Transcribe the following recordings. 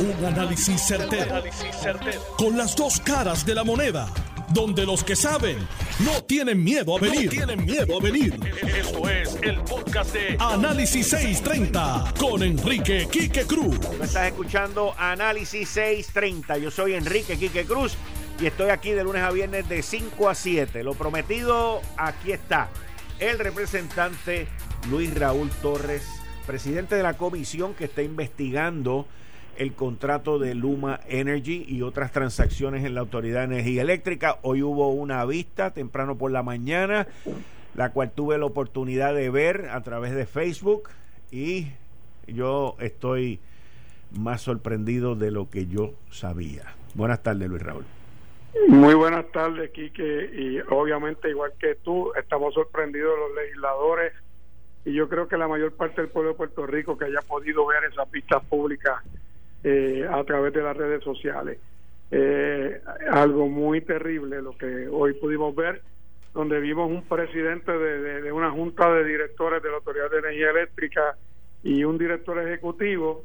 Un análisis certero, Con las dos caras de la moneda. Donde los que saben no tienen miedo a venir. tienen miedo a venir. Esto es el podcast de Análisis 630 con Enrique Quique Cruz. estás escuchando Análisis 630. Yo soy Enrique Quique Cruz y estoy aquí de lunes a viernes de 5 a 7. Lo prometido, aquí está. El representante Luis Raúl Torres, presidente de la comisión que está investigando el contrato de Luma Energy y otras transacciones en la Autoridad de Energía Eléctrica. Hoy hubo una vista temprano por la mañana, la cual tuve la oportunidad de ver a través de Facebook y yo estoy más sorprendido de lo que yo sabía. Buenas tardes, Luis Raúl. Muy buenas tardes, Quique, y obviamente igual que tú, estamos sorprendidos los legisladores y yo creo que la mayor parte del pueblo de Puerto Rico que haya podido ver esas vistas públicas eh, a través de las redes sociales. Eh, algo muy terrible lo que hoy pudimos ver, donde vimos un presidente de, una junta de directores de la Autoridad de Energía Eléctrica y un director ejecutivo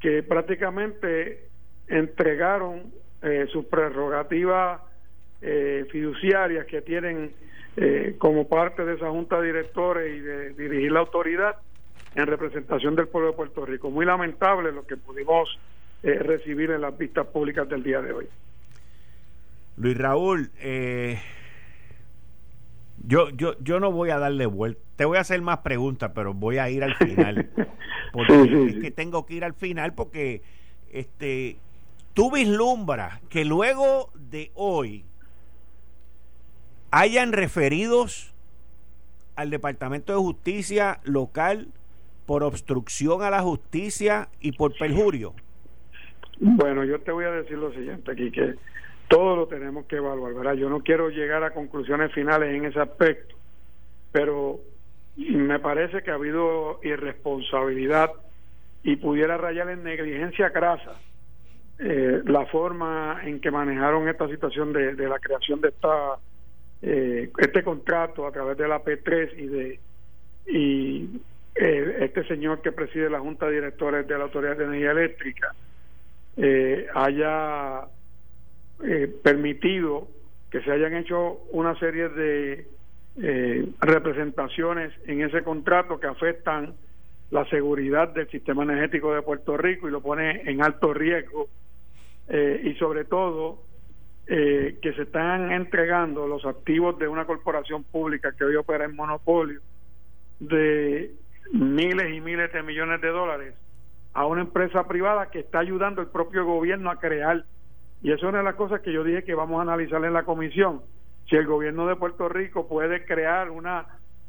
que prácticamente entregaron eh, sus prerrogativas eh, fiduciarias que tienen como parte de esa junta de directores y de dirigir la autoridad en representación del pueblo de Puerto Rico. Muy lamentable lo que pudimos eh, recibir en las vistas públicas del día de hoy. Luis Raúl, eh, yo, yo, yo no voy a darle vuelta. Te voy a hacer más preguntas, pero voy a ir al final. Porque es que tengo que ir al final porque este tú vislumbras que luego de hoy hayan referidos al Departamento de Justicia local por obstrucción a la justicia y por perjurio? Bueno, yo te voy a decir lo siguiente aquí, que todo lo tenemos que evaluar, ¿verdad? Yo no quiero llegar a conclusiones finales en ese aspecto, pero me parece que ha habido irresponsabilidad y pudiera rayar en negligencia grasa eh, la forma en que manejaron esta situación de, la creación de esta eh, este contrato a través de la P3 y de y eh, este señor que preside la Junta de Directores de la Autoridad de Energía Eléctrica eh, haya eh, permitido que se hayan hecho una serie de representaciones en ese contrato que afectan la seguridad del sistema energético de Puerto Rico y lo pone en alto riesgo y sobre todo que se están entregando los activos de una corporación pública que hoy opera en monopolio de miles y miles de millones de dólares a una empresa privada que está ayudando el propio gobierno a crear. Y eso es una de las cosas que yo dije que vamos a analizar en la comisión. Si el gobierno de Puerto Rico puede crear una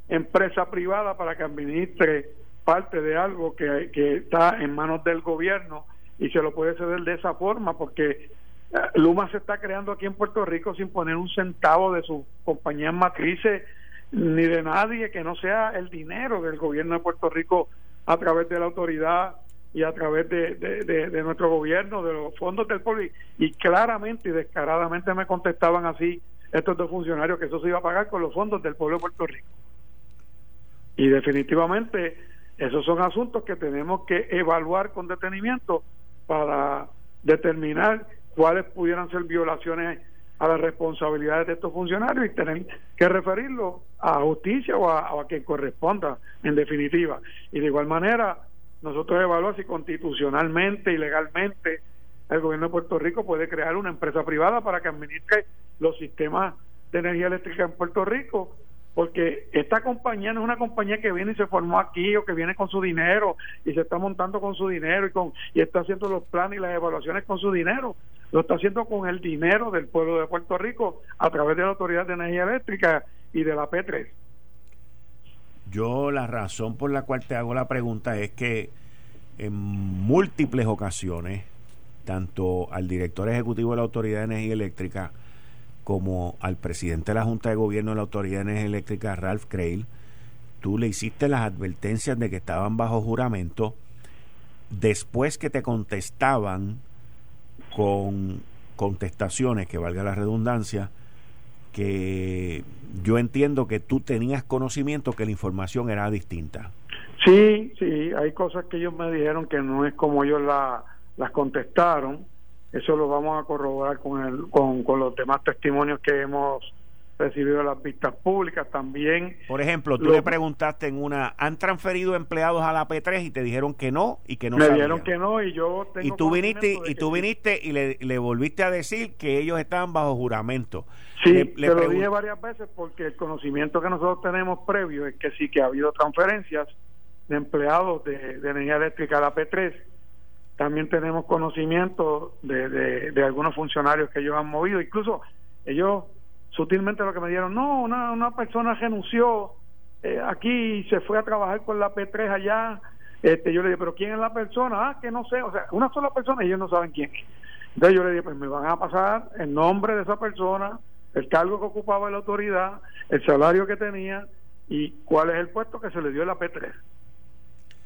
empresa privada para que administre parte de algo que, que está en manos del gobierno y se lo puede ceder de esa forma, porque eh, Luma se está creando aquí en Puerto Rico sin poner un centavo de sus compañías matrices ni de nadie que no sea el dinero del gobierno de Puerto Rico a través de la autoridad y a través de, de, nuestro gobierno, de los fondos del pueblo. Y, claramente y descaradamente me contestaban así estos dos funcionarios que eso se iba a pagar con los fondos del pueblo de Puerto Rico. Y definitivamente esos son asuntos que tenemos que evaluar con detenimiento para determinar cuáles pudieran ser violaciones a las responsabilidades de estos funcionarios y tener que referirlo a justicia o a, quien corresponda, en definitiva. Y de igual manera, nosotros evaluamos si constitucionalmente y legalmente el gobierno de Puerto Rico puede crear una empresa privada para que administre los sistemas de energía eléctrica en Puerto Rico, porque esta compañía no es una compañía que viene y se formó aquí o que viene con su dinero y se está montando con su dinero y con y está haciendo los planes y las evaluaciones con su dinero lo está haciendo con el dinero del pueblo de Puerto Rico a través de la Autoridad de Energía Eléctrica y de la P3. Yo la razón por la cual te hago la pregunta es que en múltiples ocasiones, tanto al director ejecutivo de la Autoridad de Energía Eléctrica como al presidente de la Junta de Gobierno de la Autoridad de Energía Eléctrica, Ralph Crail, tú le hiciste las advertencias de que estaban bajo juramento después que te contestaban con contestaciones, que valga la redundancia, que yo entiendo que tú tenías conocimiento que la información era distinta. Sí, sí, hay cosas que ellos me dijeron que no es como ellos la, las contestaron. Eso lo vamos a corroborar con, el, con, con los demás testimonios que hemos recibido las vistas públicas también. Por ejemplo, tú le preguntaste en una, ¿han transferido empleados a la P3 y te dijeron que no y que no Me dijeron que no y yo tengo Y tú viniste y tú viniste y le, le, volviste a decir que ellos estaban bajo juramento. Sí, le, te lo dije varias veces porque el conocimiento que nosotros tenemos previo es que sí que ha habido transferencias de empleados de, de energía eléctrica a la P3. También tenemos conocimiento de, de, algunos funcionarios que ellos han movido, incluso ellos sutilmente lo que me dieron, no, una, una persona renunció eh, aquí y se fue a trabajar con la P3 allá. Este, yo le dije, pero ¿quién es la persona? Ah, que no sé, o sea, una sola persona y ellos no saben quién es. Entonces yo le dije, pues me van a pasar el nombre de esa persona, el cargo que ocupaba la autoridad, el salario que tenía y cuál es el puesto que se le dio en la P3.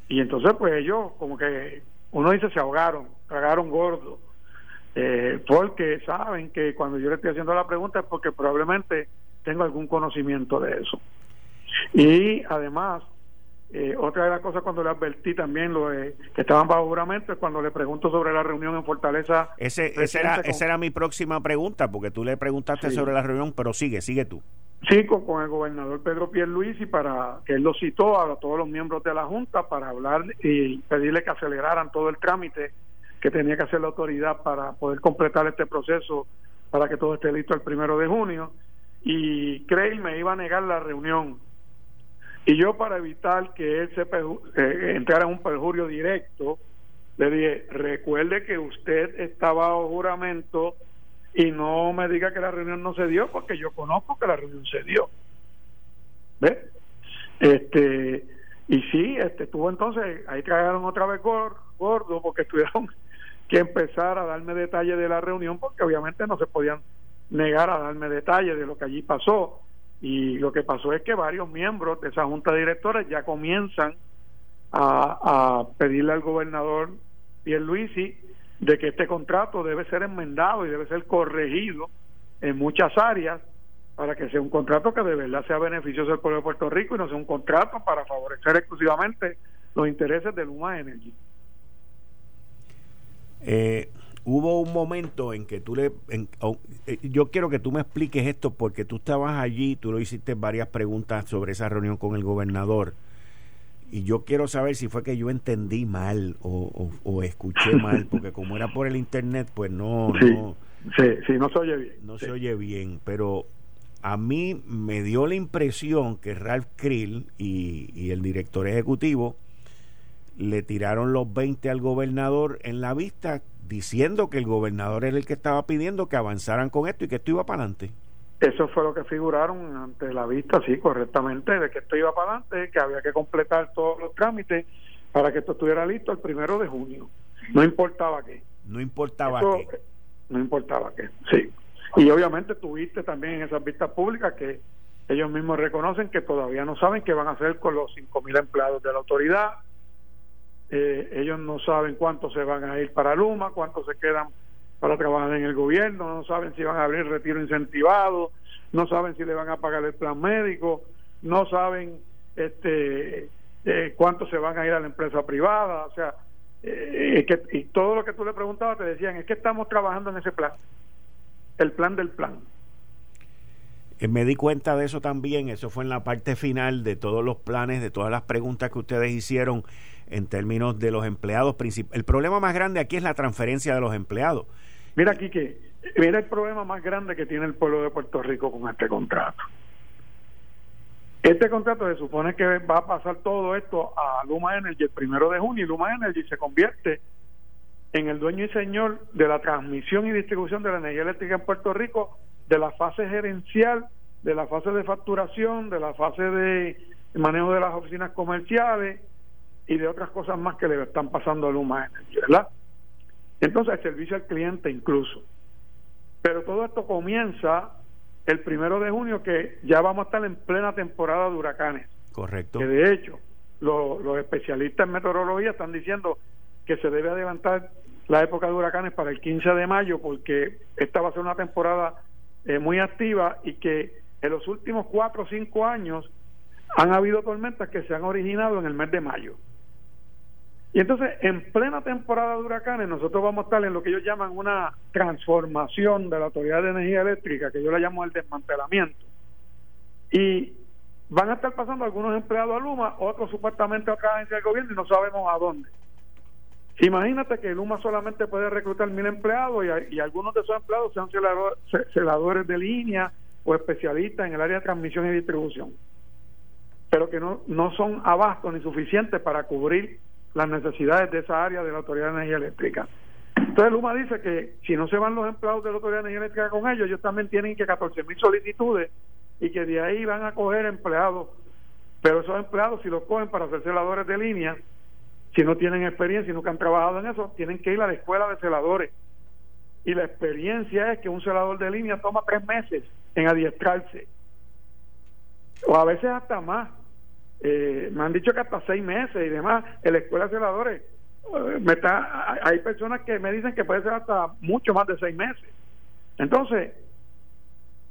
Y entonces pues ellos como que, uno dice, se ahogaron, tragaron gordo eh, porque saben que cuando yo le estoy haciendo la pregunta es porque probablemente tengo algún conocimiento de eso. Y además, eh, otra de las cosas cuando le advertí también lo que estaban bajo juramento es cuando le pregunto sobre la reunión en Fortaleza. Ese, era, esa era mi próxima pregunta, porque tú le preguntaste sobre la reunión, pero sigue, sigue tú. Sí, con, el gobernador Pedro Pierluisi para que él lo citó a todos los miembros de la Junta para hablar y pedirle que aceleraran todo el trámite que tenía que hacer la autoridad para poder completar este proceso para que todo esté listo el primero de junio. Y Craig me iba a negar la reunión. Y yo para evitar que él se eh, entrara en un perjurio directo le dije recuerde que usted estaba bajo juramento y no me diga que la reunión no se dio porque yo conozco que la reunión se dio ¿ve? este y sí este tuvo entonces ahí cagaron otra vez gordo porque estuvieron que empezar a darme detalles de la reunión porque obviamente no se podían negar a darme detalles de lo que allí pasó y lo que pasó es que varios miembros de esa junta de directores ya comienzan a, a pedirle al gobernador Pierluisi de que este contrato debe ser enmendado y debe ser corregido en muchas áreas para que sea un contrato que de verdad sea beneficioso al pueblo de Puerto Rico y no sea un contrato para favorecer exclusivamente los intereses de Luma Energy. Eh, hubo un momento en que tú le... Eh, yo quiero que tú me expliques esto porque tú estabas allí, tú lo hiciste varias preguntas sobre esa reunión con el gobernador. Y yo quiero saber si fue que yo entendí mal o, escuché mal, porque como era por el internet, pues no... Sí, no, sí, no se oye bien. No se oye bien, pero a mí me dio la impresión que Ralph Krill y, y el director ejecutivo le tiraron los 20 al gobernador en la vista diciendo que el gobernador era el que estaba pidiendo que avanzaran con esto y que esto iba para adelante. Eso fue lo que figuraron ante la vista, sí, correctamente, de que esto iba para adelante, que había que completar todos los trámites para que esto estuviera listo el primero de junio. No importaba qué. No importaba qué. No importaba qué, sí. Y obviamente tuviste también en esas vistas públicas que ellos mismos reconocen que todavía no saben qué van a hacer con los 5.000 empleados de la autoridad, eh, ellos no saben cuántos se van a ir para Luma, cuántos se quedan para trabajar en el gobierno, no saben si van a abrir retiro incentivado, no saben si le van a pagar el plan médico, no saben este eh, cuántos se van a ir a la empresa privada, o sea, eh, y todo lo que tú le preguntabas te decían, es que estamos trabajando en ese plan, el plan del plan. Me di cuenta de eso también, eso fue en la parte final de todos los planes, de todas las preguntas que ustedes hicieron en términos de los empleados. El problema más grande aquí es la transferencia de los empleados. Mira aquí que, mira el problema más grande que tiene el pueblo de Puerto Rico con este contrato. Este contrato se supone que va a pasar todo esto a Luma Energy el primero de junio y Luma Energy se convierte en el dueño y señor de la transmisión y distribución de la energía eléctrica en Puerto Rico, de la fase gerencial, de la fase de facturación, de la fase de manejo de las oficinas comerciales, y de otras cosas más que le están pasando a Luma Energy, ¿verdad? Entonces, el servicio al cliente incluso. Pero todo esto comienza el primero de junio, que ya vamos a estar en plena temporada de huracanes. Correcto. Que de hecho, los especialistas en meteorología están diciendo que se debe adelantar la época de huracanes para el 15 de mayo, porque esta va a ser una temporada eh, muy activa y que en los últimos cuatro o cinco años han habido tormentas que se han originado en el mes de mayo. Y entonces, en plena temporada de huracanes, nosotros vamos a estar en lo que ellos llaman una transformación de la Autoridad de Energía Eléctrica, que yo la llamo el desmantelamiento. Y van a estar pasando algunos empleados a Luma, otros supuestamente a otra agencia del gobierno y no sabemos a dónde. Imagínate que Luma solamente puede reclutar mil empleados y, algunos de esos empleados sean celadores de línea o especialistas en el área de transmisión y distribución, pero que no, no son abastos ni suficientes para cubrir las necesidades de esa área de la Autoridad de Energía Eléctrica. Entonces Luma dice que si no se van los empleados de la Autoridad de Energía Eléctrica con ellos, ellos también tienen que 14 mil solicitudes y que de ahí van a coger empleados, pero esos empleados si los cogen para ser celadores de línea, si no tienen experiencia y nunca han trabajado en eso, tienen que ir a la escuela de celadores. Y la experiencia es que un celador de línea toma tres meses en adiestrarse, o a veces hasta más. Eh, me han dicho que hasta seis meses y demás en la escuela de celadores. Eh, me está, hay personas que me dicen que puede ser hasta mucho más de seis meses. Entonces,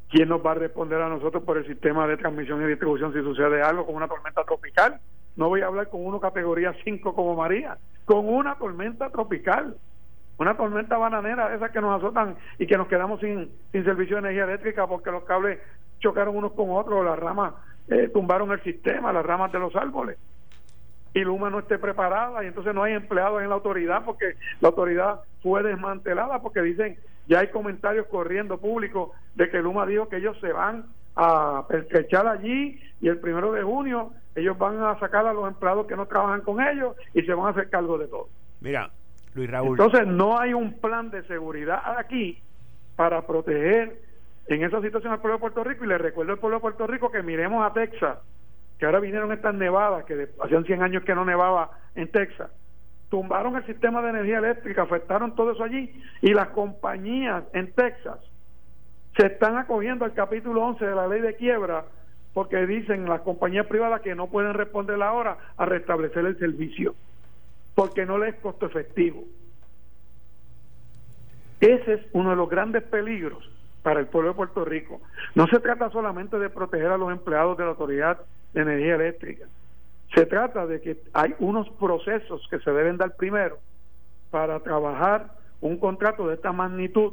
¿quién nos va a responder a nosotros por el sistema de transmisión y distribución si sucede algo con una tormenta tropical? No voy a hablar con uno categoría 5 como María, con una tormenta tropical, una tormenta bananera, esa que nos azotan y que nos quedamos sin, sin servicio de energía eléctrica porque los cables chocaron unos con otros, las ramas eh, tumbaron el sistema, las ramas de los árboles. Y Luma no esté preparada y entonces no hay empleados en la autoridad porque la autoridad fue desmantelada porque dicen, ya hay comentarios corriendo públicos de que Luma dijo que ellos se van a pertrechar allí y el primero de junio ellos van a sacar a los empleados que no trabajan con ellos y se van a hacer cargo de todo. Mira, Luis Raúl. Entonces no hay un plan de seguridad aquí para proteger en esa situación al pueblo de Puerto Rico y le recuerdo al pueblo de Puerto Rico que miremos a Texas, que ahora vinieron estas nevadas, que hacían 100 años que no nevaba en Texas, tumbaron el sistema de energía eléctrica, afectaron todo eso allí y las compañías en Texas se están acogiendo al capítulo 11 de la ley de quiebra porque dicen las compañías privadas que no pueden responder ahora a restablecer el servicio porque no les es costo efectivo. Ese es uno de los grandes peligros para el pueblo de Puerto Rico. No se trata solamente de proteger a los empleados de la Autoridad de Energía Eléctrica. Se trata de que hay unos procesos que se deben dar primero para trabajar un contrato de esta magnitud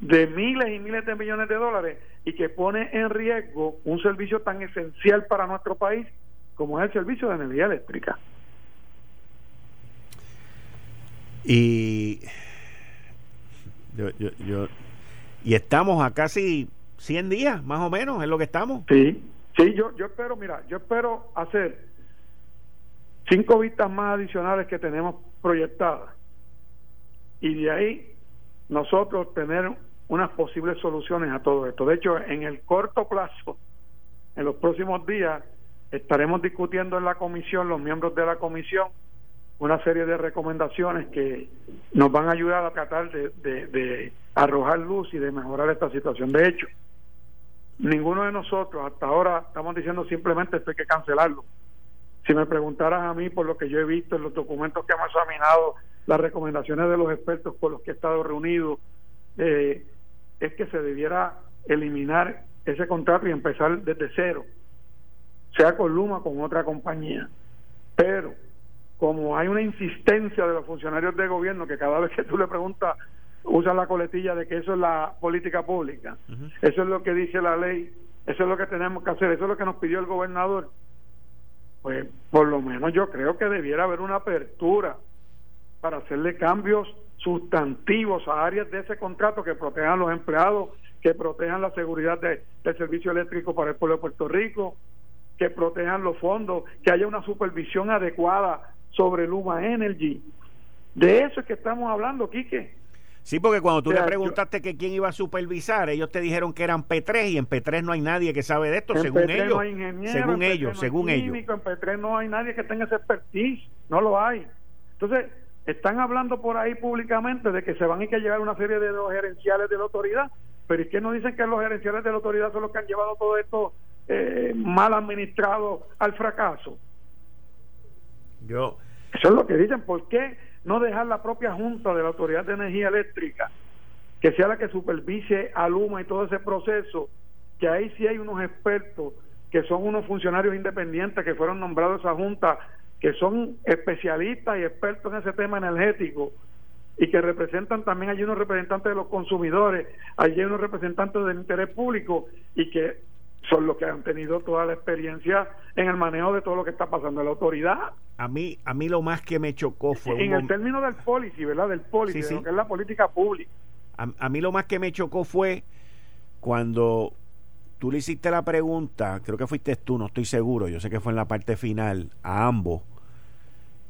de miles y miles de millones de dólares y que pone en riesgo un servicio tan esencial para nuestro país como es el servicio de energía eléctrica. Y yo, yo, y estamos a casi 100 días, más o menos, es lo que estamos. Sí, sí, yo, yo espero, mira, yo espero hacer cinco vistas más adicionales que tenemos proyectadas y de ahí nosotros tener unas posibles soluciones a todo esto. De hecho, en el corto plazo, en los próximos días, estaremos discutiendo en la comisión, los miembros de la comisión, una serie de recomendaciones que nos van a ayudar a tratar de, de, arrojar luz y de mejorar esta situación. De hecho, ninguno de nosotros hasta ahora estamos diciendo simplemente esto hay que cancelarlo. Si me preguntaras a mí por lo que yo he visto en los documentos que hemos examinado, las recomendaciones de los expertos con los que he estado reunido, eh, es que se debiera eliminar ese contrato y empezar desde cero, sea con Luma o con otra compañía. Pero como hay una insistencia de los funcionarios de gobierno que cada vez que tú le preguntas usan la coletilla de que eso es la política pública, eso es lo que dice la ley, eso es lo que tenemos que hacer, eso es lo que nos pidió el gobernador, pues por lo menos yo creo que debiera haber una apertura para hacerle cambios sustantivos a áreas de ese contrato que protejan a los empleados, que protejan la seguridad de, del servicio eléctrico para el pueblo de Puerto Rico, que protejan los fondos, que haya una supervisión adecuada sobre Luma Energy. De eso es que estamos hablando, Quique. Sí, porque cuando tú le preguntaste que quién iba a supervisar, ellos te dijeron que eran P3 y en P3 no hay nadie que sabe de esto, según ellos. según ellos, según ellos. En P3 no hay nadie que tenga ese expertise, no lo hay. Entonces, están hablando por ahí públicamente de que se van a ir que llevar una serie de los gerenciales de la autoridad, pero es que no dicen que los gerenciales de la autoridad son los que han llevado todo esto eh, mal administrado al fracaso. Yo. Eso es lo que dicen. ¿Por qué no dejar la propia Junta de la Autoridad de Energía Eléctrica, que sea la que supervise a Luma y todo ese proceso, que ahí sí hay unos expertos que son unos funcionarios independientes que fueron nombrados a esa Junta que son especialistas y expertos en ese tema energético y que representan también hay unos representantes de los consumidores, hay unos representantes del interés público y que son los que han tenido toda la experiencia en el manejo de todo lo que está pasando en la autoridad. A mí, a mí lo más que me chocó fue... En el término del policy, ¿verdad? Del policy, de lo que es la política pública. A, mí lo más que me chocó fue cuando tú le hiciste la pregunta, creo que fuiste tú, no estoy seguro, yo sé que fue en la parte final, a ambos,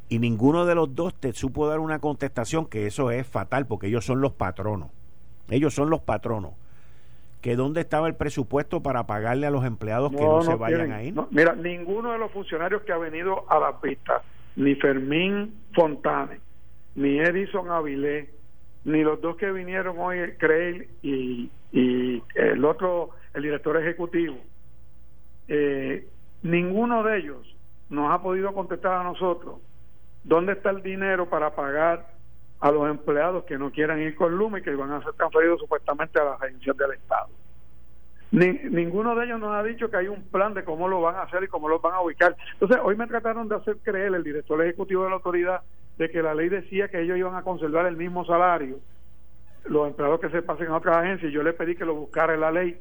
y ninguno de los dos te supo dar una contestación, que eso es fatal, porque ellos son los patronos. Ellos son los patronos que dónde estaba el presupuesto para pagarle a los empleados que no, se vayan ahí. mira, ninguno de los funcionarios que ha venido a las vistas, ni Fermín Fontane, ni Edison Avilés, ni los dos que vinieron hoy, Craig y, y el otro, el director ejecutivo, eh, ninguno de ellos nos ha podido contestar a nosotros dónde está el dinero para pagar a los empleados que no quieran ir con Luma y que van a ser transferidos supuestamente a las agencias del Estado. ninguno de ellos nos ha dicho que hay un plan de cómo lo van a hacer y cómo los van a ubicar. Entonces, hoy me trataron de hacer creer el director ejecutivo de la autoridad de que la ley decía que ellos iban a conservar el mismo salario, los empleados que se pasen a otras agencias, yo le pedí que lo buscara en la ley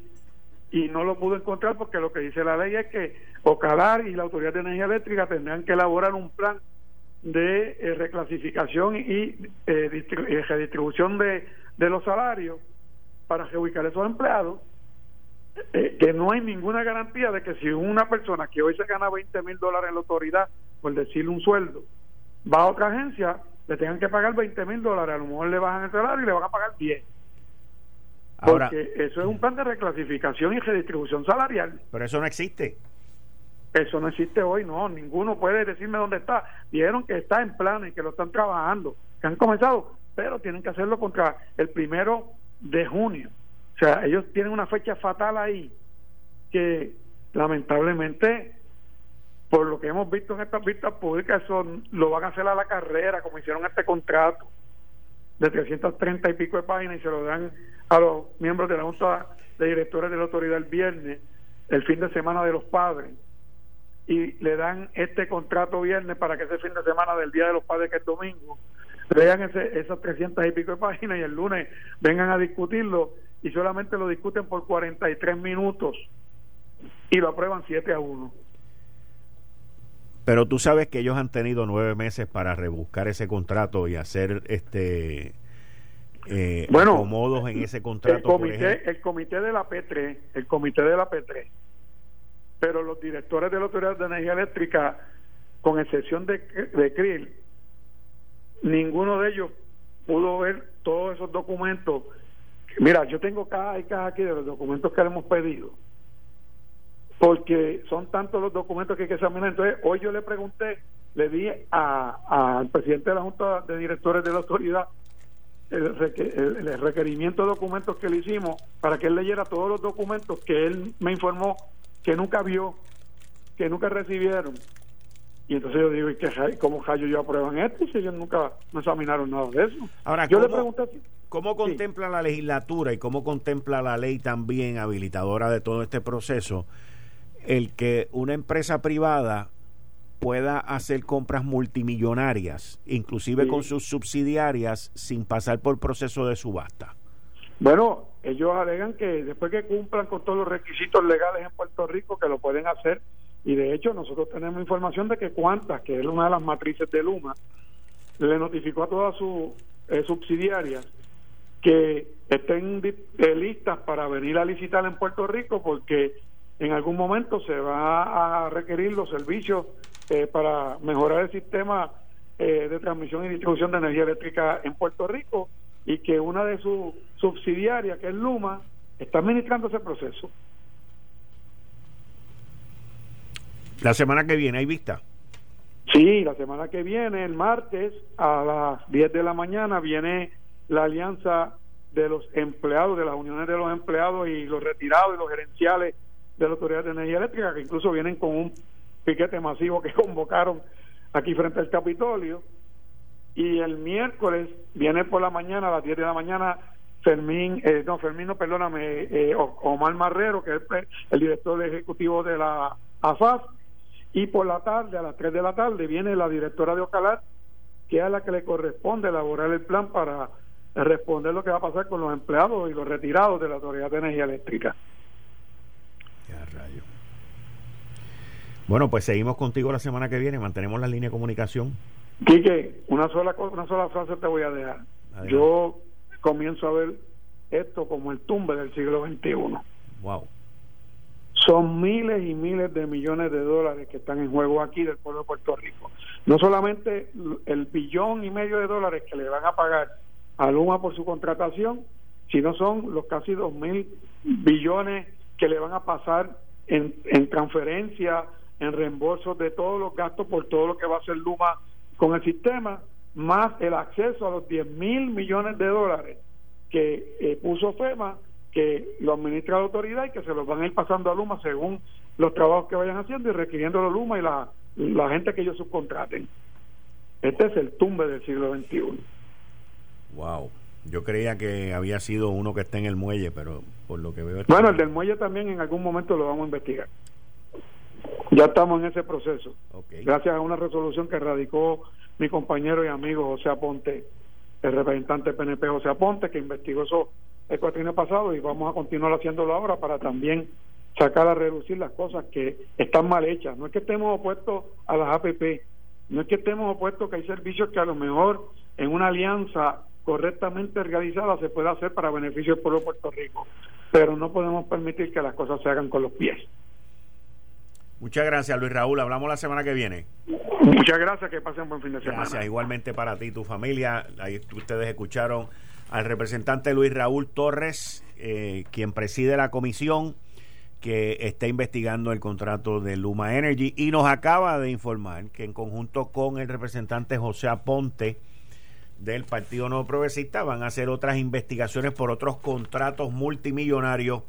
y no lo pudo encontrar porque lo que dice la ley es que Ocalar y la Autoridad de Energía Eléctrica tendrán que elaborar un plan de eh, reclasificación y eh, eh, redistribución de, de los salarios para reubicar esos empleados, que no hay ninguna garantía de que si una persona que hoy se gana 20 mil dólares en la autoridad, por decirle un sueldo, va a otra agencia, le tengan que pagar 20 mil dólares, a lo mejor le bajan el salario y le van a pagar 10. Ahora, Porque eso es un plan de reclasificación y redistribución salarial. Pero eso no existe. Eso no existe hoy, no, ninguno puede decirme dónde está. Dijeron que está en plan y que lo están trabajando, que han comenzado, pero tienen que hacerlo contra el primero de junio. O sea, ellos tienen una fecha fatal ahí que lamentablemente, por lo que hemos visto en estas vistas públicas, eso lo van a hacer a la carrera, como hicieron este contrato de 330 y pico de páginas y se lo dan a los miembros de la Junta de Directores de la Autoridad el viernes, el fin de semana de los padres y le dan este contrato viernes para que ese fin de semana del Día de los Padres, que es domingo, lean ese, esas 300 y pico de páginas y el lunes vengan a discutirlo y solamente lo discuten por 43 minutos y lo aprueban 7 a 1. Pero tú sabes que ellos han tenido nueve meses para rebuscar ese contrato y hacer este eh, bueno, acomodos en ese contrato. El comité, el comité de la P3, el comité de la P3 pero los directores de la Autoridad de Energía Eléctrica, con excepción de, de ninguno de ellos pudo ver todos esos documentos. Mira, yo tengo caja y caja aquí de los documentos que le hemos pedido, porque son tantos los documentos que hay que examinar. Entonces, hoy yo le pregunté, le di al presidente de la Junta de Directores de la Autoridad el, el, requerimiento de documentos que le hicimos para que él leyera todos los documentos que él me informó que nunca vio, que nunca recibieron. Y entonces yo digo, ¿y qué, cómo yo aprueban esto? Si ellos nunca no examinaron nada de eso. Ahora, yo ¿cómo, le pregunté, ¿cómo contempla la legislatura y cómo contempla la ley también habilitadora de todo este proceso el que una empresa privada pueda hacer compras multimillonarias, inclusive con sus subsidiarias, sin pasar por proceso de subasta? Bueno, ellos alegan que después que cumplan con todos los requisitos legales en Puerto Rico, que lo pueden hacer, y de hecho nosotros tenemos información de que Cuantas, que es una de las matrices de Luma, le notificó a todas sus eh, subsidiarias que estén eh, listas para venir a licitar en Puerto Rico porque en algún momento se va a requerir los servicios eh, para mejorar el sistema de transmisión y distribución de energía eléctrica en Puerto Rico y que una de sus subsidiarias, que es Luma, está administrando ese proceso. La semana que viene, ¿hay vista? Sí, la semana que viene, el martes, a las 10 de la mañana, viene la alianza de los empleados, de las uniones de los empleados y los retirados y los gerenciales de la Autoridad de Energía Eléctrica, que incluso vienen con un piquete masivo que convocaron aquí frente al Capitolio y el miércoles viene por la mañana a las 10 de la mañana Fermín, eh, no, Fermín, no, perdóname, eh, Omar Marrero, que es el, director ejecutivo de la AFAF, y por la tarde, a las 3 de la tarde, viene la directora de Ocalar, que es a la que le corresponde elaborar el plan para responder lo que va a pasar con los empleados y los retirados de la Autoridad de Energía Eléctrica. Bueno, pues seguimos contigo la semana que viene, mantenemos la línea de comunicación. Quique, una sola, una sola frase te voy a dejar. Yo comienzo a ver esto como el tumbe del siglo XXI. Wow. Son miles y miles de millones de dólares que están en juego aquí del pueblo de Puerto Rico. No solamente el billón y medio de dólares que le van a pagar a Luma por su contratación, sino son los casi dos mil billones que le van a pasar en, en transferencia, en reembolsos de todos los gastos por todo lo que va a hacer Luma con el sistema, más el acceso a los 10 mil millones de dólares que eh, puso FEMA que lo administra la autoridad y que se los van a ir pasando a Luma según los trabajos que vayan haciendo y requiriendo a Luma y la, la gente que ellos subcontraten. Este es el tumbe del siglo XXI. Wow. Yo creía que había sido uno que está en el muelle, pero por lo que veo... Bueno, el del muelle también en algún momento lo vamos a investigar. Ya estamos en ese proceso. Gracias a una resolución que radicó mi compañero y amigo José Aponte, el representante PNP José Aponte, que investigó eso el cuatrienio pasado y vamos a continuar haciéndolo ahora para también sacar a reducir las cosas que están mal hechas. No es que estemos opuestos a las APP, no es que estemos opuestos que hay servicios que a lo mejor en una alianza correctamente realizada se puede hacer para beneficio del pueblo de Puerto Rico, pero no podemos permitir que las cosas se hagan con los pies. Muchas gracias, Luis Raúl. Hablamos la semana que viene. Muchas gracias, que pasen buen fin de semana. Gracias, igualmente para ti y tu familia. Ahí ustedes escucharon al representante Luis Raúl Torres, eh, quien preside la comisión que está investigando el contrato de Luma Energy y nos acaba de informar que en conjunto con el representante José Aponte del Partido No Progresista van a hacer otras investigaciones por otros contratos multimillonarios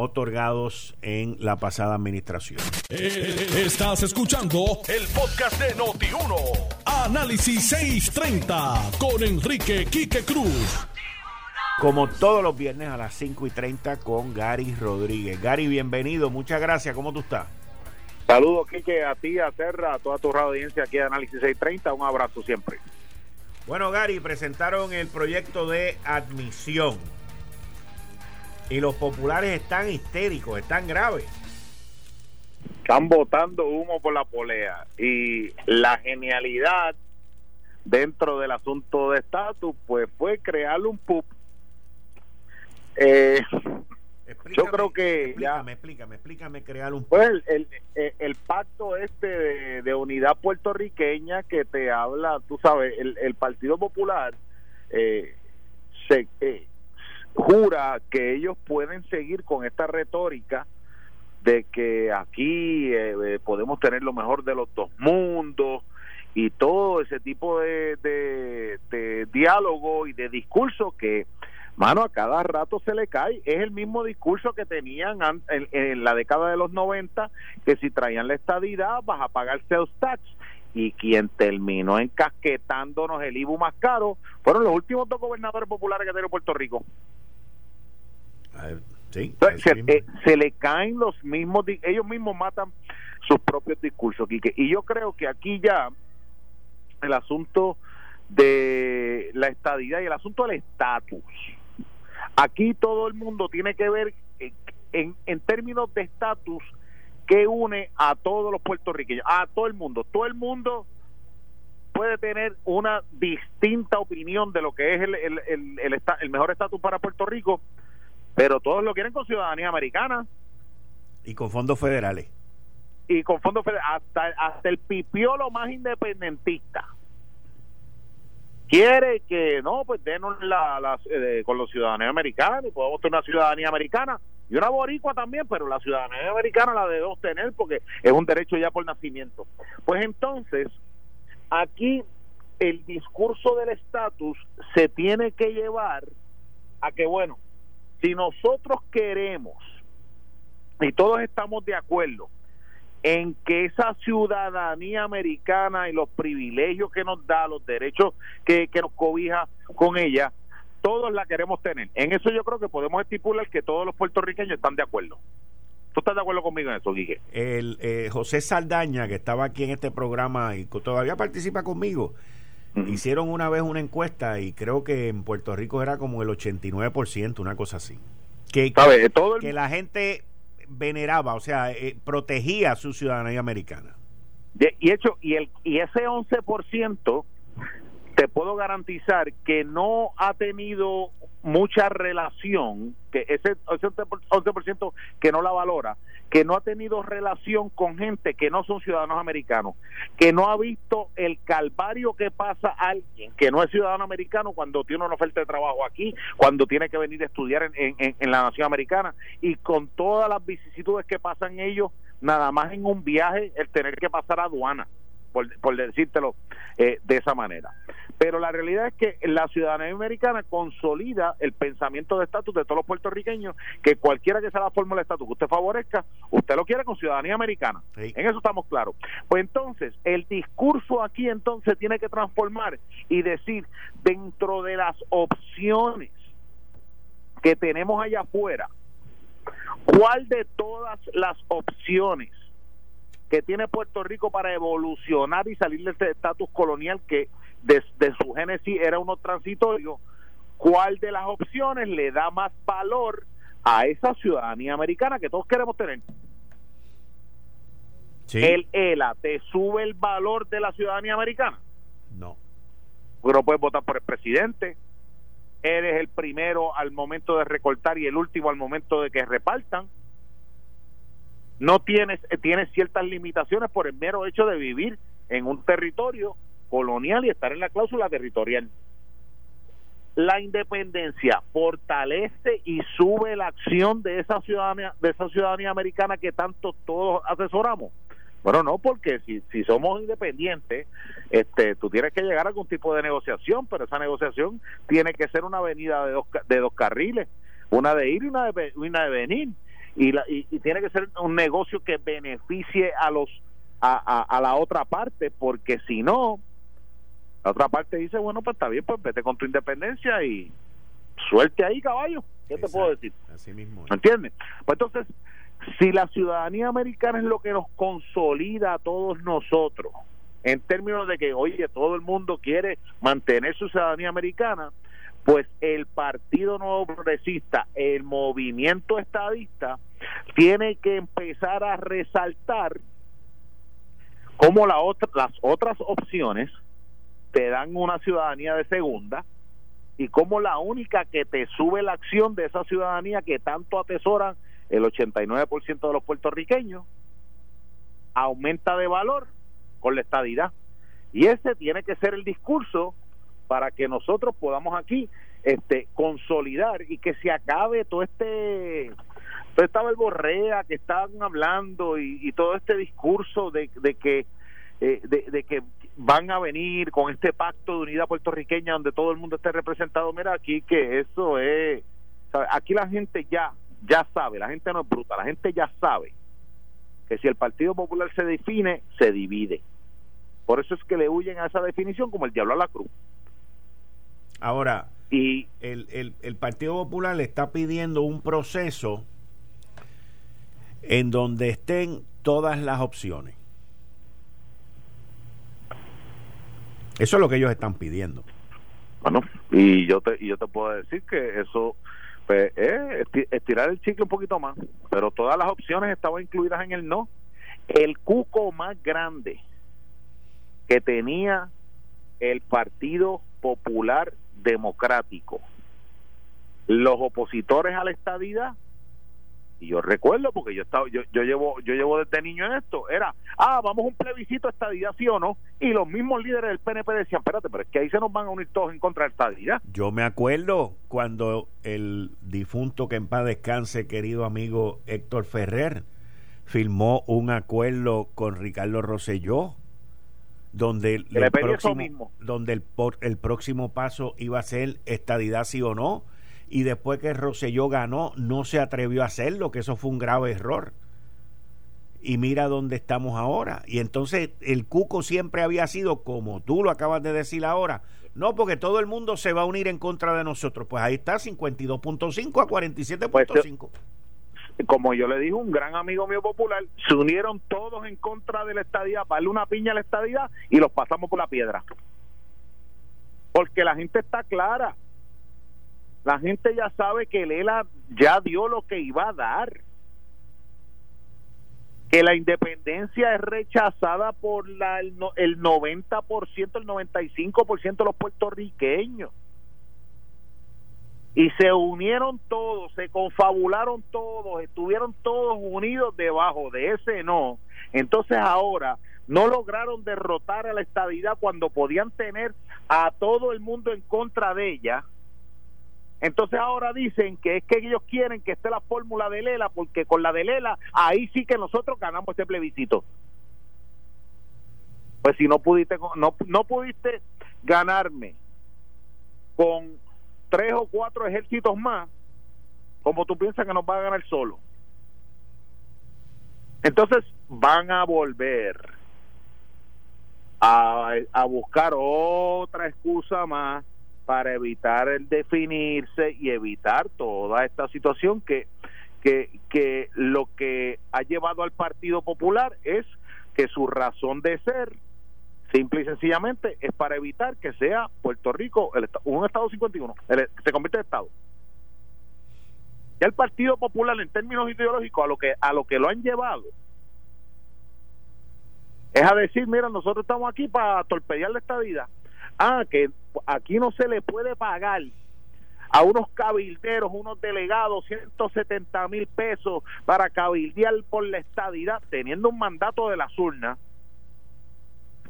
otorgados en la pasada administración. Eh, estás escuchando el podcast de Noti1. Análisis 630 con Enrique Quique Cruz. Como todos los viernes a las 5 y 30 con Gary Rodríguez. Gary, bienvenido. Muchas gracias. ¿Cómo tú estás? Saludos, Quique, a ti, a Terra, a toda tu audiencia aquí de Análisis 630. Un abrazo siempre. Bueno, Gary, presentaron el proyecto de admisión y los populares están histéricos, están graves. Están botando humo por la polea. Y la genialidad dentro del asunto de estatus, pues fue crearle un PUP. Eh, yo creo que explícame, explícame, explícame crear un pues el, el, pacto este de, unidad puertorriqueña que te habla, tú sabes, el, el Partido Popular eh, se, eh, jura que ellos pueden seguir con esta retórica de que aquí eh, eh, podemos tener lo mejor de los dos mundos y todo ese tipo de, de, diálogo y de discurso que, mano, a cada rato se le cae. Es el mismo discurso que tenían en, en la década de los 90, que si traían la estadidad vas a pagar sales tax y quien terminó encasquetándonos el IBU más caro fueron los últimos dos gobernadores populares que tiene Puerto Rico. Sí, eh, se, le caen los mismos, ellos mismos matan sus propios discursos, Y yo creo que aquí ya el asunto de la estadidad y el asunto del estatus, aquí todo el mundo tiene que ver en, en términos de estatus que une a todos los puertorriqueños, a todo el mundo. Todo el mundo puede tener una distinta opinión de lo que es el, el, el, el mejor estatus para Puerto Rico, pero todos lo quieren con ciudadanía americana. Y con fondos federales. Y con fondos federales, hasta, hasta el pipiolo más independentista quiere que no, pues denos la, eh, con los ciudadanos americanos y podemos tener una ciudadanía americana y una boricua también, pero la ciudadanía americana la debemos tener porque es un derecho ya por nacimiento. Pues entonces, aquí el discurso del estatus se tiene que llevar a que, bueno, si nosotros queremos, y todos estamos de acuerdo, en que esa ciudadanía americana y los privilegios que nos da, los derechos que, que nos cobija con ella, todos la queremos tener. En eso yo creo que podemos estipular que todos los puertorriqueños están de acuerdo. ¿Tú estás de acuerdo conmigo en eso, Guille? El eh, José Saldaña, que estaba aquí en este programa y todavía participa conmigo, hicieron una vez una encuesta y creo que en Puerto Rico era como el 89%, una cosa así. Que, Todo que la gente veneraba, o sea, eh, protegía su ciudadanía americana. y hecho y el y ese 11% te puedo garantizar que no ha tenido mucha relación, que ese 11% que no la valora, que no ha tenido relación con gente que no son ciudadanos americanos, que no ha visto el calvario que pasa alguien que no es ciudadano americano cuando tiene una oferta de trabajo aquí, cuando tiene que venir a estudiar en, en la nación americana. Y con todas las vicisitudes que pasan ellos, nada más en un viaje, el tener que pasar aduana por, por decírtelo eh, de esa manera. Pero la realidad es que la ciudadanía americana consolida el pensamiento de estatus de todos los puertorriqueños, que cualquiera que sea la fórmula de estatus que usted favorezca, usted lo quiere con ciudadanía americana. En eso estamos claros. Pues entonces, el discurso aquí entonces tiene que transformar y decir, dentro de las opciones que tenemos allá afuera, ¿cuál de todas las opciones que tiene Puerto Rico para evolucionar y salir de ese estatus colonial que desde su génesis era uno transitorio, ¿cuál de las opciones le da más valor a esa ciudadanía americana que todos queremos tener? ¿El ELA te sube el valor de la ciudadanía americana? No. No puedes votar por el presidente. Eres el primero al momento de recortar y el último al momento de que repartan no tienes, eh, tienes ciertas limitaciones por el mero hecho de vivir en un territorio colonial y estar en la cláusula territorial. La independencia fortalece y sube la acción de esa ciudadanía, de esa ciudadanía americana que tanto todos asesoramos. Bueno, no, porque si, si somos independientes, este, tú tienes que llegar a algún tipo de negociación, pero esa negociación tiene que ser una avenida de dos, de dos carriles, una de ir y una de, una de venir y, la, y, tiene que ser un negocio que beneficie a los a, a, la otra parte porque si no la otra parte dice bueno pues está bien pues vete con tu independencia y suelte ahí caballo qué te puedo decir así mismo ¿Me entiendes pues entonces si la ciudadanía americana es lo que nos consolida a todos nosotros en términos de que oye todo el mundo quiere mantener su ciudadanía americana pues el Partido Nuevo Progresista, el movimiento estadista, tiene que empezar a resaltar cómo la otra, las otras opciones te dan una ciudadanía de segunda y cómo la única que te sube la acción de esa ciudadanía que tanto atesoran el 89% de los puertorriqueños aumenta de valor con la estadidad. Y ese tiene que ser el discurso para que nosotros podamos aquí este consolidar y que se acabe todo este todo esta borrea que están hablando y, todo este discurso de, que eh, de, que van a venir con este pacto de unidad puertorriqueña donde todo el mundo esté representado. Mira aquí que eso es aquí la gente ya ya sabe la gente no es bruta la gente ya sabe que si el Partido Popular se define se divide. Por eso es que le huyen a esa definición como el diablo a la cruz Ahora, y el, el, el Partido Popular le está pidiendo un proceso en donde estén todas las opciones. Eso es lo que ellos están pidiendo. Bueno, y yo te, y yo te puedo decir que eso pues, es estirar el chicle un poquito más, pero todas las opciones estaban incluidas en el no. El cuco más grande que tenía el Partido Popular democrático. Los opositores a la estadidad, y yo recuerdo porque yo estaba, yo, yo llevo, yo llevo desde niño en esto, era, ah, vamos a un plebiscito a estadidad, sí o no, y los mismos líderes del PNP decían, espérate, pero es que ahí se nos van a unir todos en contra de estadidad. Yo me acuerdo cuando el difunto que en paz descanse, querido amigo Héctor Ferrer, firmó un acuerdo con Ricardo Rosselló donde el, próximo, donde el, el próximo paso iba a ser estadidad sí o no y después que Rosselló ganó no se atrevió a hacerlo que eso fue un grave error. Y mira dónde estamos ahora. Y entonces el cuco siempre había sido como tú lo acabas de decir ahora no porque todo el mundo se va a unir en contra de nosotros. Pues ahí está 52.5 a 47.5 pues como yo le dije, un gran amigo mío popular, se unieron todos en contra de la estadía, para darle una piña a la estadía y los pasamos por la piedra. Porque la gente está clara. La gente ya sabe que Lela ya dio lo que iba a dar. Que la independencia es rechazada por la, el, el 90%, el 95% de los puertorriqueños y se unieron todos, se confabularon todos, estuvieron todos unidos debajo de ese no. Entonces ahora no lograron derrotar a la estabilidad cuando podían tener a todo el mundo en contra de ella. Entonces ahora dicen que es que ellos quieren que esté la fórmula de Lela, porque con la de Lela ahí sí que nosotros ganamos este plebiscito. Pues si no pudiste no, no pudiste ganarme con tres o cuatro ejércitos más, como tú piensas que nos va a ganar solo. Entonces van a volver a, a buscar otra excusa más para evitar el definirse y evitar toda esta situación que, que, que lo que ha llevado al Partido Popular es que su razón de ser simple y sencillamente es para evitar que sea Puerto Rico el, un Estado 51, el, se convierte en Estado. Ya el Partido Popular en términos ideológicos a lo que a lo que lo han llevado es a decir, mira, nosotros estamos aquí para torpedear la estadía. Ah, que aquí no se le puede pagar a unos cabilderos, unos delegados, 170 mil pesos para cabildear por la estadidad, teniendo un mandato de las urnas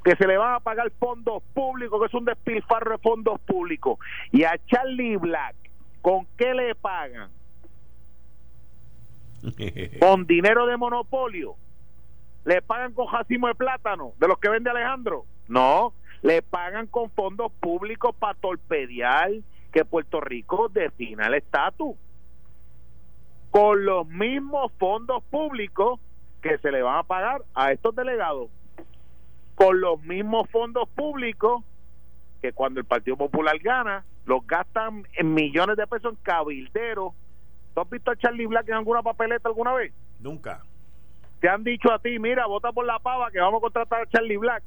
que se le van a pagar fondos públicos, que es un despilfarro de fondos públicos. Y a Charlie Black, ¿con qué le pagan? ¿Con dinero de monopolio? ¿Le pagan con jacimo de plátano de los que vende Alejandro? No, le pagan con fondos públicos para torpedear que Puerto Rico defina el estatus. Con los mismos fondos públicos que se le van a pagar a estos delegados con los mismos fondos públicos que cuando el Partido Popular gana, los gastan en millones de pesos en cabilderos. ¿Tú has visto a Charlie Black en alguna papeleta alguna vez? Nunca. ¿Te han dicho a ti, mira, vota por la pava que vamos a contratar a Charlie Black?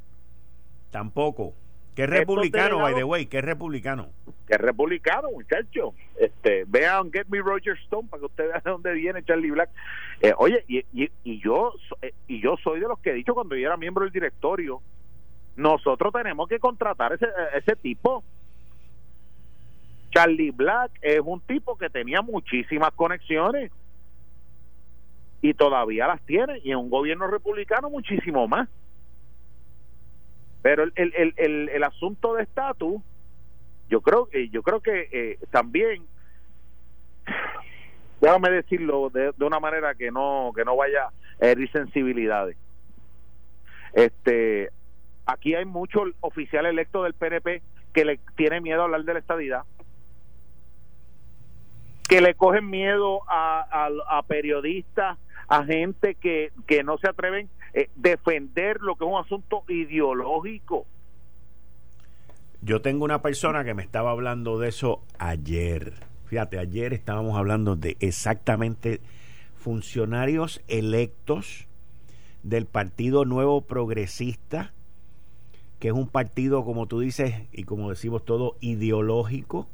Tampoco. Que es republicano, by the way, que es republicano. Que es republicano, muchacho. Este, vean Get Me Roger Stone para que ustedes vean de dónde viene Charlie Black. Eh, oye, y, y, yo eh, y yo soy de los que he dicho cuando yo era miembro del directorio, nosotros tenemos que contratar ese, ese tipo. Charlie Black es un tipo que tenía muchísimas conexiones y todavía las tiene y en un gobierno republicano muchísimo más. Pero el, el, el, el asunto de estatus, yo creo, que yo creo que eh, también, déjame decirlo de, de, una manera que no que no vaya a herir sensibilidades. Este, aquí hay muchos oficiales electos del PNP que le tienen miedo a hablar de la estadidad que le cogen miedo a, a, a periodistas, a gente que, que no se atreven eh, defender lo que es un asunto ideológico. Yo tengo una persona que me estaba hablando de eso ayer. Fíjate, ayer estábamos hablando de exactamente funcionarios electos del Partido Nuevo Progresista, que es un partido, como tú dices, y como decimos todo, ideológico,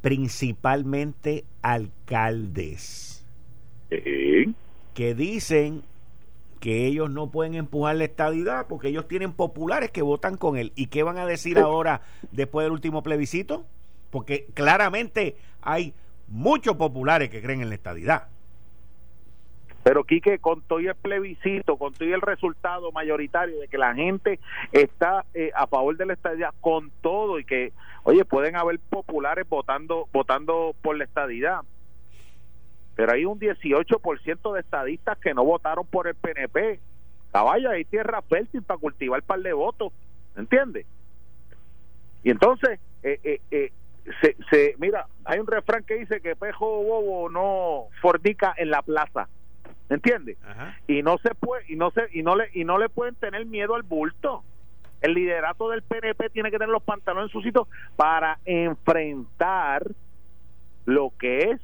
principalmente alcaldes, que dicen que ellos no pueden empujar la estadidad porque ellos tienen populares que votan con él. ¿Y qué van a decir ahora después del último plebiscito? Porque claramente hay muchos populares que creen en la estadidad. Pero Quique, con todo el plebiscito, con todo el resultado mayoritario de que la gente está eh, a favor de la estadidad, con todo y que, oye, pueden haber populares votando votando por la estadidad pero hay un 18% de estadistas que no votaron por el PNP. Caballo, hay tierra fértil para cultivar el par de votos, ¿entiendes? Y entonces, eh, eh, eh, se, se, mira, hay un refrán que dice que pejo bobo no fordica en la plaza, ¿entiendes? Y no se puede, y no se, y no le, y no le pueden tener miedo al bulto. El liderato del PNP tiene que tener los pantalones en su sitio para enfrentar lo que es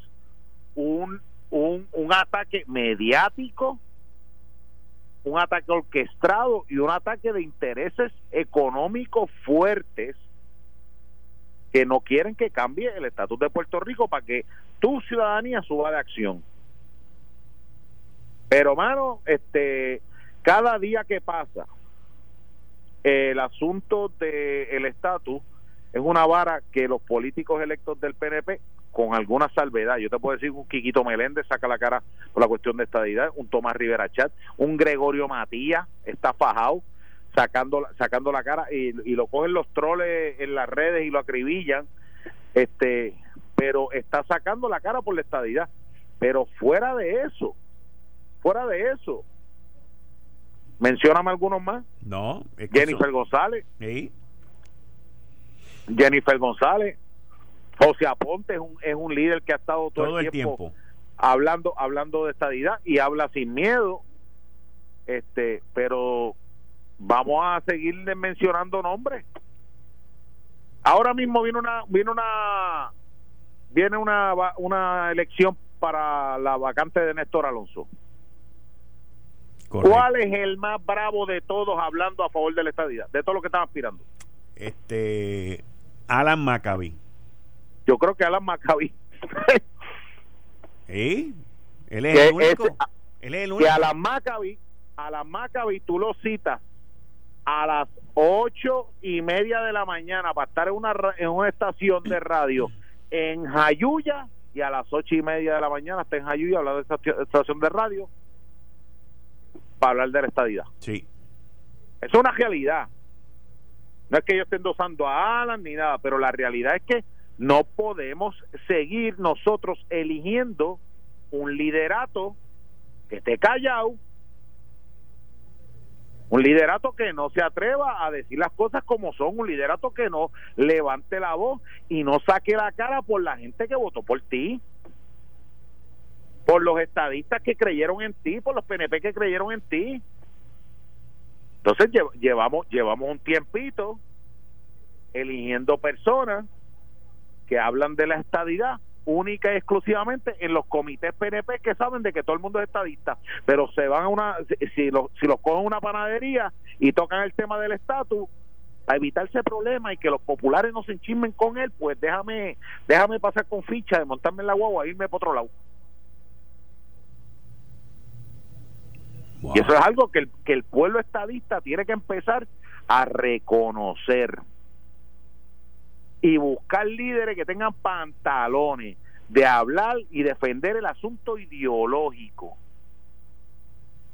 un, un, un ataque mediático, un ataque orquestado y un ataque de intereses económicos fuertes que no quieren que cambie el estatus de Puerto Rico para que tu ciudadanía suba de acción. Pero, mano, este, cada día que pasa, el asunto del estatus es una vara que los políticos electos del PNP con alguna salvedad. Yo te puedo decir un Quiquito Meléndez saca la cara por la cuestión de estadidad, un Tomás Rivera Chat, un Gregorio Matías está fajado sacando sacando la cara y, lo cogen los troles en las redes y lo acribillan. Este, pero está sacando la cara por la estadidad. Pero fuera de eso, fuera de eso, mencióname algunos más. No, Jennifer González. Jennifer González, José Aponte es un, es un líder que ha estado todo, el, tiempo, hablando hablando de estadidad y habla sin miedo. Este pero vamos a seguir mencionando nombres. Ahora mismo viene una viene una viene una una elección para la vacante de Néstor Alonso. ¿Cuál es el más bravo de todos hablando a favor de la estadidad? De todo lo que están aspirando. Este Alan Maccabi yo creo que Alan Maccabi. ¿Sí? Él es el único. Él es el único. Que Alan Maccabi, Alan Maccabi, tú lo citas a las ocho y media de la mañana para estar en una, en una estación de radio en Jayuya y a las ocho y media de la mañana está en Jayuya hablando de esta estación de radio para hablar de la estadidad. Sí. Es una realidad. No es que yo esté endosando a Alan ni nada, pero la realidad es que no podemos seguir nosotros eligiendo un liderato que esté callado, un liderato que no se atreva a decir las cosas como son, un liderato que no levante la voz y no saque la cara por la gente que votó por ti, por los estadistas que creyeron en ti, por los PNP que creyeron en ti. Entonces llevamos llevamos un tiempito eligiendo personas que hablan de la estadidad única y exclusivamente en los comités PNP que saben de que todo el mundo es estadista, pero se van a una, si, los, si los cogen una panadería y tocan el tema del estatus, para evitarse problema y que los populares no se enchismen con él, pues déjame, déjame pasar con ficha de montarme en la guagua e irme para otro lado. Y eso es algo que el, que el pueblo estadista tiene que empezar a reconocer y buscar líderes que tengan pantalones de hablar y defender el asunto ideológico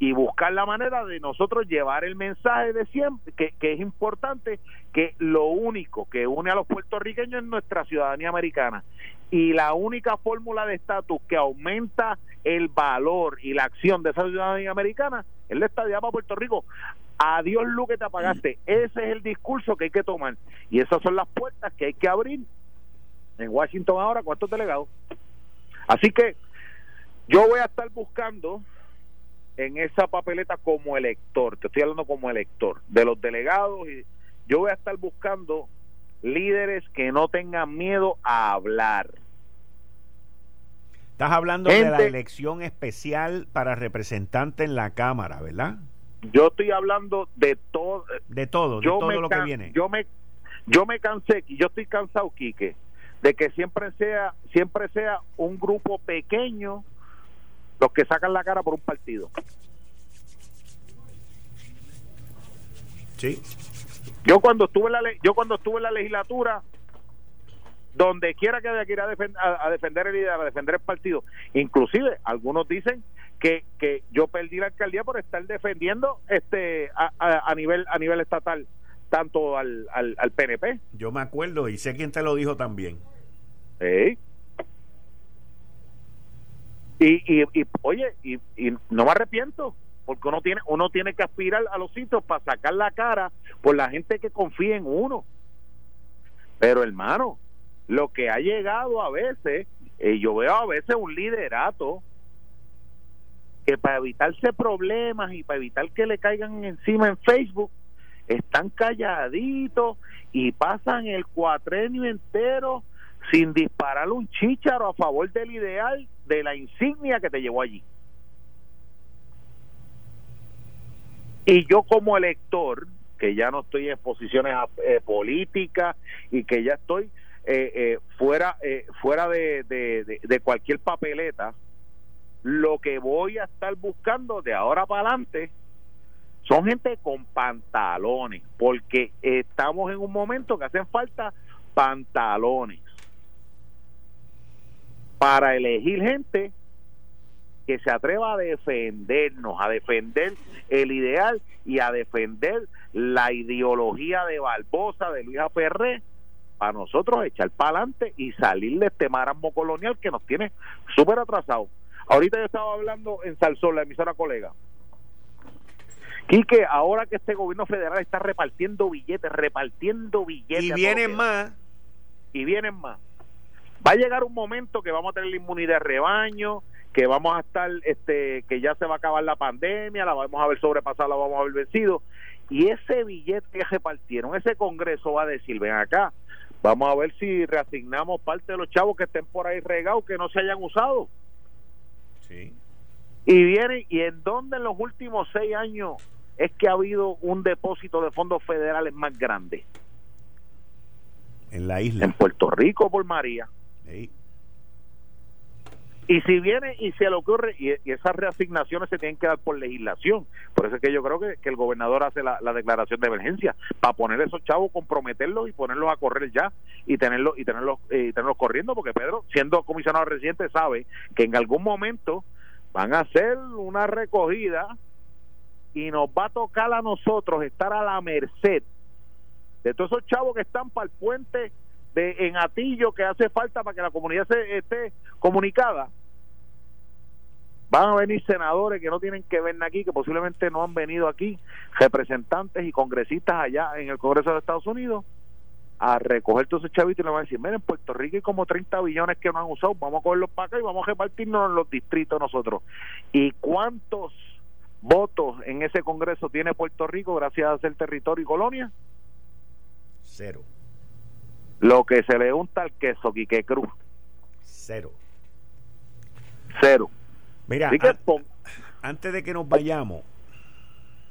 y buscar la manera de nosotros llevar el mensaje de siempre, que, que, es importante, que lo único que une a los puertorriqueños es nuestra ciudadanía americana. Y la única fórmula de estatus que aumenta el valor y la acción de esa ciudadanía americana es la estadía para Puerto Rico. Adiós, luz que te apagaste. Ese es el discurso que hay que tomar. Y esas son las puertas que hay que abrir en Washington ahora con estos delegados. Así que yo voy a estar buscando en esa papeleta como elector, te estoy hablando como elector, de los delegados, y yo voy a estar buscando líderes que no tengan miedo a hablar. Estás hablando de la elección especial para representante en la Cámara, ¿verdad? Yo estoy hablando de todo. De todo, de todo lo que viene. Yo me, yo me cansé, yo estoy cansado, Quique, de que siempre sea, siempre sea un grupo pequeño los que sacan la cara por un partido. Sí. Yo cuando estuve en la yo cuando estuve en la legislatura donde quiera que haya que ir a, defender el líder, a defender el partido. Inclusive, algunos dicen que, que yo perdí la alcaldía por estar defendiendo este a, a, nivel a nivel estatal tanto al, al, al, PNP. Yo me acuerdo y sé quién te lo dijo también. Sí. Y, y, y oye, y, y no me arrepiento porque uno tiene uno tiene que aspirar a los sitios para sacar la cara por la gente que confía en uno. Pero hermano, lo que ha llegado a veces, eh, yo veo a veces un liderato que para evitarse problemas y para evitar que le caigan encima en Facebook, están calladitos y pasan el cuatrenio entero sin disparar un chícharo a favor del ideal de la insignia que te llevó allí. Y yo como elector, que ya no estoy en posiciones eh, políticas y que ya estoy eh, eh, fuera fuera de, de, cualquier papeleta, lo que voy a estar buscando de ahora para adelante son gente con pantalones, porque estamos en un momento que hacen falta pantalones para elegir gente que se atreva a defendernos, a defender el ideal y a defender la ideología de Barbosa, de Luisa Ferré, para nosotros echar para adelante y salir de este marasmo colonial que nos tiene súper atrasados. Ahorita yo estaba hablando en Salsón, la emisora colega. Quique, ahora que este gobierno federal está repartiendo billetes, repartiendo billetes. Y vienen más. Y vienen más. Va a llegar un momento que vamos a tener la inmunidad de rebaño, que vamos a estar, este, que ya se va a acabar la pandemia, la vamos a ver sobrepasada, la vamos a ver vencido. Y ese billete que repartieron, ese Congreso va a decir, ven acá, vamos a ver si reasignamos parte de los chavos que estén por ahí regados, que no se hayan usado. Sí. Y vienen, ¿y en dónde en los últimos seis años es que ha habido un depósito de fondos federales más grande? En la isla. En Puerto Rico por María. Sí. Y si viene y se le ocurre, y, esas reasignaciones se tienen que dar por legislación, por eso es que yo creo que, el gobernador hace la, declaración de emergencia, para poner esos chavos, comprometerlos y ponerlos a correr ya y tenerlos y tenerlos, eh, y tenerlos corriendo, porque Pedro, siendo comisionado reciente, sabe que en algún momento van a hacer una recogida y nos va a tocar a nosotros estar a la merced de todos esos chavos que están para el puente de en Atillo que hace falta para que la comunidad se esté comunicada van a venir senadores que no tienen que ver aquí, que posiblemente no han venido aquí, representantes y congresistas allá en el Congreso de Estados Unidos, a recoger todos esos chavitos y le van a decir, miren, en Puerto Rico hay como 30 billones que no han usado, vamos a cogerlos para acá y vamos a repartirnos en los distritos nosotros. ¿Y cuántos votos en ese Congreso tiene Puerto Rico gracias a ser territorio y colonia? Cero. Lo que se le unta al queso, Quique Cruz. Cero. Cero. Mira, antes de que nos vayamos,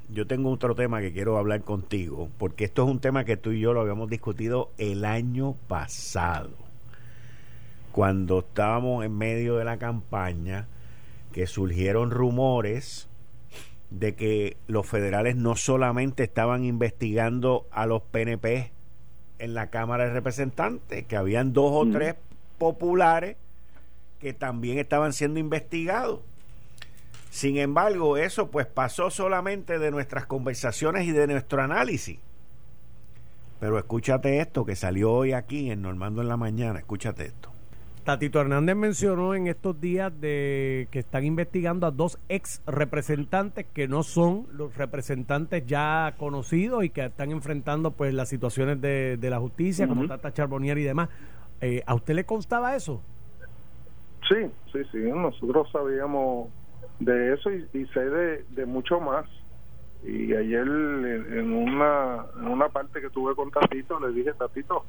yo tengo otro tema que quiero hablar contigo, porque esto es un tema que tú y yo lo habíamos discutido el año pasado, cuando estábamos en medio de la campaña, que surgieron rumores de que los federales no solamente estaban investigando a los PNP en la Cámara de Representantes, que habían dos o tres populares que también estaban siendo investigados. Sin embargo, eso pues pasó solamente de nuestras conversaciones y de nuestro análisis. Pero escúchate esto que salió hoy aquí en Normando en la mañana, escúchate esto. Tatito Hernández mencionó en estos días de que están investigando a dos ex representantes que no son los representantes ya conocidos y que están enfrentando pues las situaciones de, la justicia, como Tata Charbonnier y demás. Eh, ¿A usted le constaba eso? Sí, sí, sí. Nosotros sabíamos de eso y, sé de, mucho más. Y ayer en una, una parte que tuve con Tatito le dije, Tatito,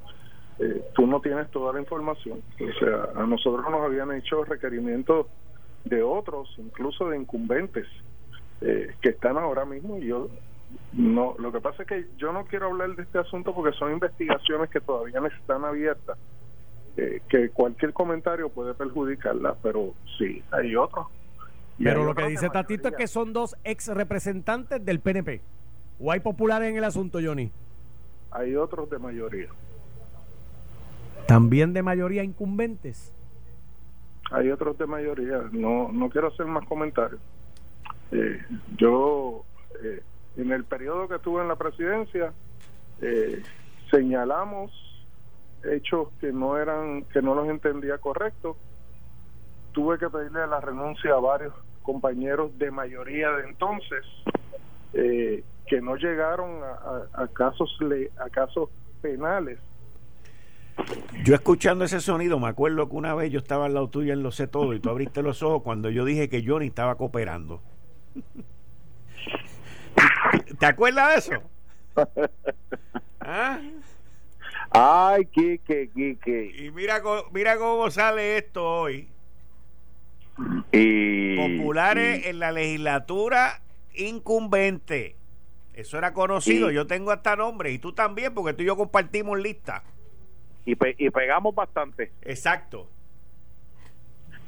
eh, tú no tienes toda la información. O sea, a nosotros nos habían hecho requerimientos de otros, incluso de incumbentes, eh, que están ahora mismo y yo no, lo que pasa es que yo no quiero hablar de este asunto porque son investigaciones que todavía están abiertas eh, que cualquier comentario puede perjudicarla, pero sí, hay otros. Pero lo que dice Tatito es que son dos ex representantes del PNP. ¿O hay populares en el asunto, Johnny? Hay otros de mayoría. ¿También de mayoría incumbentes? Hay otros de mayoría. No, no quiero hacer más comentarios. Eh, yo, eh, en el periodo que estuve en la presidencia, señalamos hechos que no eran que no los entendía correctos tuve que pedirle la renuncia a varios compañeros de mayoría de entonces eh, que no llegaron a, casos le, a casos penales yo escuchando ese sonido me acuerdo que una vez yo estaba al lado tuyo en lo sé todo y tú abriste los ojos cuando yo dije que Johnny estaba cooperando ¿te acuerdas de eso? ¿Ah? Ay, Quique, Quique. Y mira, mira cómo sale esto hoy. Y, Populares en la legislatura incumbente. Eso era conocido. yo tengo hasta nombre y tú también, porque tú y yo compartimos lista. Y, y pegamos bastante. Exacto.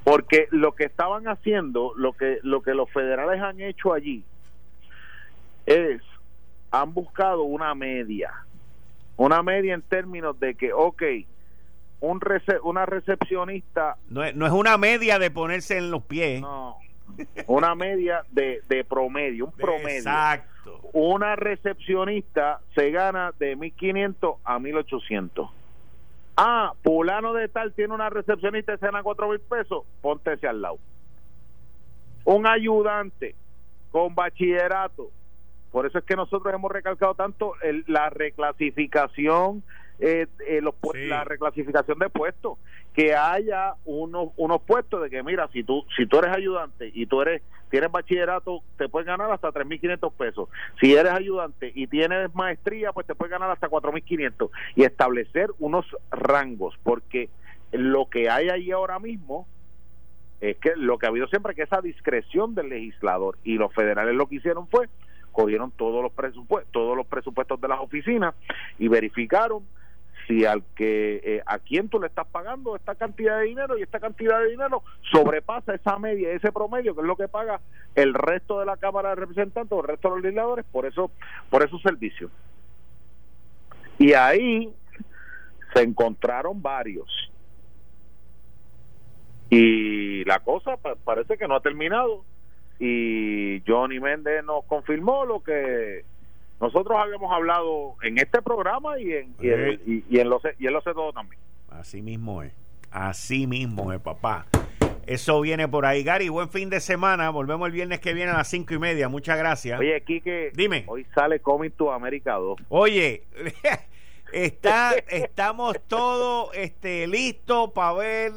Porque lo que estaban haciendo, lo que, lo que los federales han hecho allí, es, han buscado una media. Una media en términos de que, ok, un una recepcionista... No es, no es una media de ponerse en los pies. No, una media de, de promedio, un promedio. Exacto. Una recepcionista se gana de 1.500 a 1.800. Ah, fulano de tal tiene una recepcionista y se gana 4 mil pesos, póntese al lado. Un ayudante con bachillerato. Por eso es que nosotros hemos recalcado tanto la reclasificación eh, eh, los, la reclasificación de puestos, que haya unos, unos puestos de que, mira, si tú, si tú eres ayudante y tú eres tienes bachillerato, te puedes ganar hasta 3.500 pesos. Si eres ayudante y tienes maestría, pues te puedes ganar hasta 4.500. Y establecer unos rangos, porque lo que hay ahí ahora mismo es que lo que ha habido siempre que esa discreción del legislador y los federales lo que hicieron fue cogieron todos los presupuestos todos los presupuestos de las oficinas y verificaron si al que eh, a quién tú le estás pagando esta cantidad de dinero y esta cantidad de dinero sobrepasa esa media, ese promedio que es lo que paga el resto de la Cámara de Representantes o el resto de los legisladores por eso por esos servicios. Y ahí se encontraron varios. Y la cosa parece que no ha terminado y Johnny Méndez nos confirmó lo que nosotros habíamos hablado en este programa y en, y, en, y, en los y en los todo también. Así mismo es. Así mismo es, papá. Eso viene por ahí. Gary, buen fin de semana. Volvemos el viernes que viene a las cinco y media. Muchas gracias. Oye, Kike. Dime. Hoy sale Coming to America 2. Oye, está, estamos todos este, listos para ver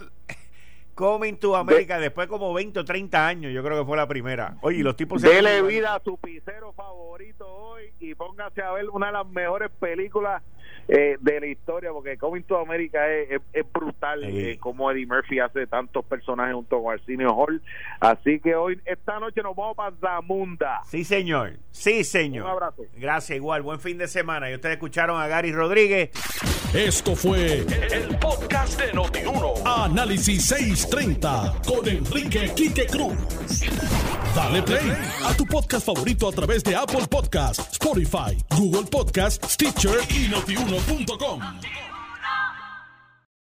Coming to America después como 20 o 30 años, yo creo que fue la primera. Oye, los tipos Dele vida a su pisero favorito hoy y póngase a ver una de las mejores películas eh, de la historia, porque Coming to America es, brutal, eh, como Eddie Murphy hace tantos personajes junto con Arsenio Hall. Así que hoy, esta noche nos vamos para Zamunda. Sí, señor. Sí, señor. Un abrazo. Gracias, igual. Buen fin de semana. Y ustedes escucharon a Gary Rodríguez. Esto fue el, podcast de Notiuno. Análisis 630 con Enrique Quique Cruz. Dale play a tu podcast favorito a través de Apple Podcasts, Spotify, Google Podcasts, Stitcher y notiuno.com.